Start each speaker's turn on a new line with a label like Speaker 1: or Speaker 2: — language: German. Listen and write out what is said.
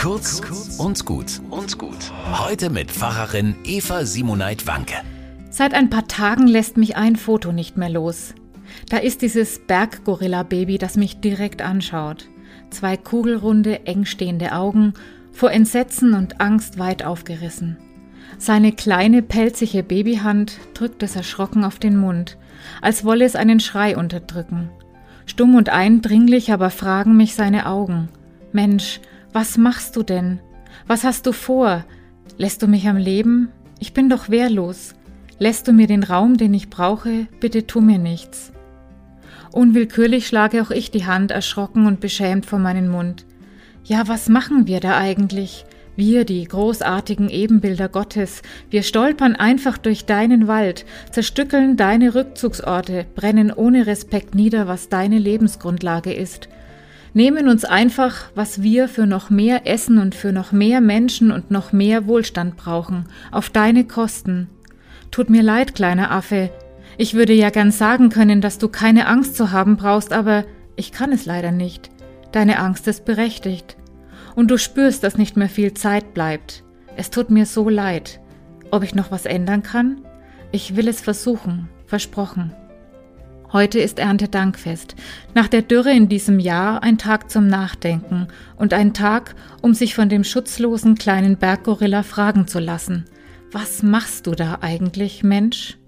Speaker 1: Kurz und gut und gut. Heute mit Pfarrerin Eva Simoneit Wanke.
Speaker 2: Seit ein paar Tagen lässt mich ein Foto nicht mehr los. Da ist dieses Berggorilla-Baby, das mich direkt anschaut. Zwei kugelrunde, eng stehende Augen, vor Entsetzen und Angst weit aufgerissen. Seine kleine, pelzige Babyhand drückt es erschrocken auf den Mund, als wolle es einen Schrei unterdrücken. Stumm und eindringlich aber fragen mich seine Augen. Mensch, was machst du denn? Was hast du vor? Lässt du mich am Leben? Ich bin doch wehrlos. Lässt du mir den Raum, den ich brauche? Bitte tu mir nichts. Unwillkürlich schlage auch ich die Hand erschrocken und beschämt vor meinen Mund. Ja, was machen wir da eigentlich? Wir, die großartigen Ebenbilder Gottes, wir stolpern einfach durch deinen Wald, zerstückeln deine Rückzugsorte, brennen ohne Respekt nieder, was deine Lebensgrundlage ist, nehmen uns einfach, was wir für noch mehr Essen und für noch mehr Menschen und noch mehr Wohlstand brauchen, auf deine Kosten. Tut mir leid, kleiner Affe. Ich würde ja gern sagen können, dass du keine Angst zu haben brauchst, aber ich kann es leider nicht. Deine Angst ist berechtigt und du spürst, dass nicht mehr viel Zeit bleibt. Es tut mir so leid. Ob ich noch was ändern kann? Ich will es versuchen, versprochen. Heute ist Erntedankfest. Nach der Dürre in diesem Jahr ein Tag zum Nachdenken und ein Tag, um sich von dem schutzlosen kleinen Berggorilla fragen zu lassen. Was machst du da eigentlich, Mensch?